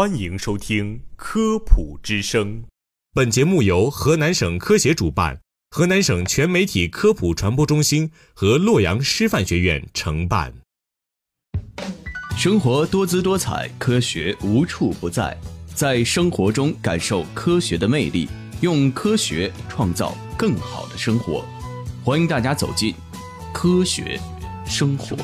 欢迎收听《科普之声》。本节目由河南省科协主办，河南省全媒体科普传播中心和洛阳师范学院承办。生活多姿多彩，科学无处不在，在生活中感受科学的魅力，用科学创造更好的生活。欢迎大家走进科学生活。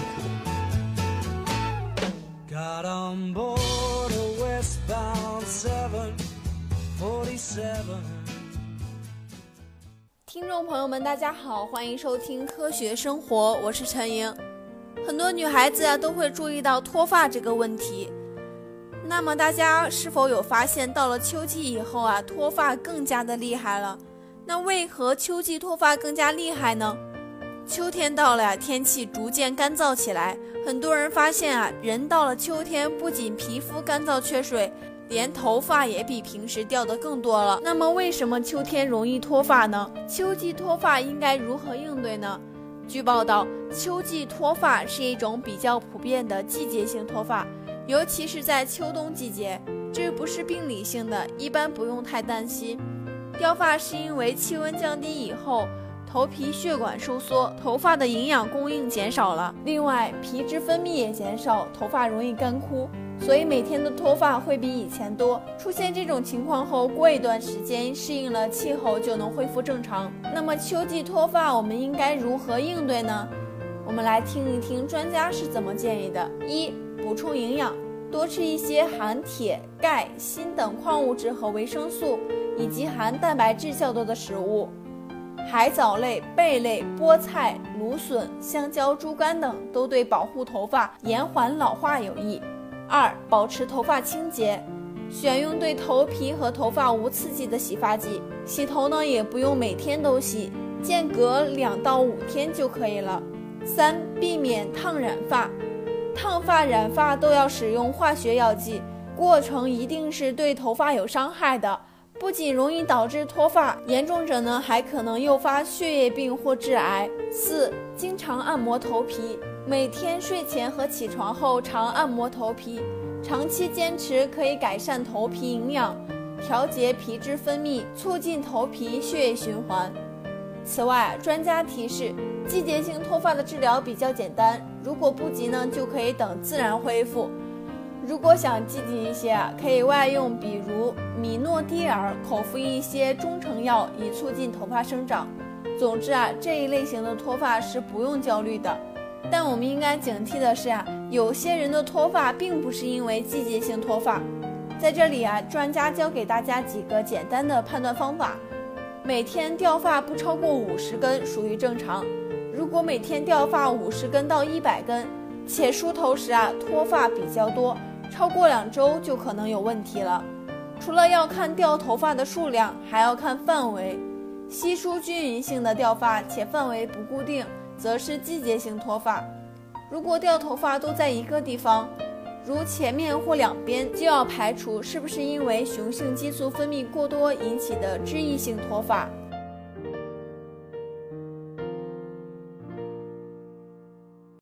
听众朋友们，大家好，欢迎收听科学生活，我是陈莹。很多女孩子啊都会注意到脱发这个问题。那么大家是否有发现，到了秋季以后啊，脱发更加的厉害了？那为何秋季脱发更加厉害呢？秋天到了呀，天气逐渐干燥起来，很多人发现啊，人到了秋天，不仅皮肤干燥缺水，连头发也比平时掉的更多了。那么为什么秋天容易脱发呢？秋季脱发应该如何应对呢？据报道，秋季脱发是一种比较普遍的季节性脱发，尤其是在秋冬季节，这不是病理性的，一般不用太担心。掉发是因为气温降低以后，头皮血管收缩，头发的营养供应减少了，另外皮脂分泌也减少，头发容易干枯。所以每天的脱发会比以前多。出现这种情况后，过一段时间适应了气候就能恢复正常。那么秋季脱发我们应该如何应对呢？我们来听一听专家是怎么建议的：一、补充营养，多吃一些含铁、钙、锌等矿物质和维生素，以及含蛋白质较多的食物。海藻类、贝类、菠菜、芦笋、香蕉、猪肝等都对保护头发、延缓老化有益。二、保持头发清洁，选用对头皮和头发无刺激的洗发剂。洗头呢，也不用每天都洗，间隔两到五天就可以了。三、避免烫染发，烫发、染发都要使用化学药剂，过程一定是对头发有伤害的，不仅容易导致脱发，严重者呢还可能诱发血液病或致癌。四、经常按摩头皮。每天睡前和起床后常按摩头皮，长期坚持可以改善头皮营养，调节皮脂分泌，促进头皮血液循环。此外，专家提示，季节性脱发的治疗比较简单，如果不急呢，就可以等自然恢复。如果想积极一些，可以外用，比如米诺地尔，口服一些中成药，以促进头发生长。总之啊，这一类型的脱发是不用焦虑的。但我们应该警惕的是啊，有些人的脱发并不是因为季节性脱发。在这里啊，专家教给大家几个简单的判断方法：每天掉发不超过五十根属于正常；如果每天掉发五十根到一百根，且梳头时啊脱发比较多，超过两周就可能有问题了。除了要看掉头发的数量，还要看范围，稀疏均匀性的掉发且范围不固定。则是季节性脱发，如果掉头发都在一个地方，如前面或两边，就要排除是不是因为雄性激素分泌过多引起的脂溢性脱发。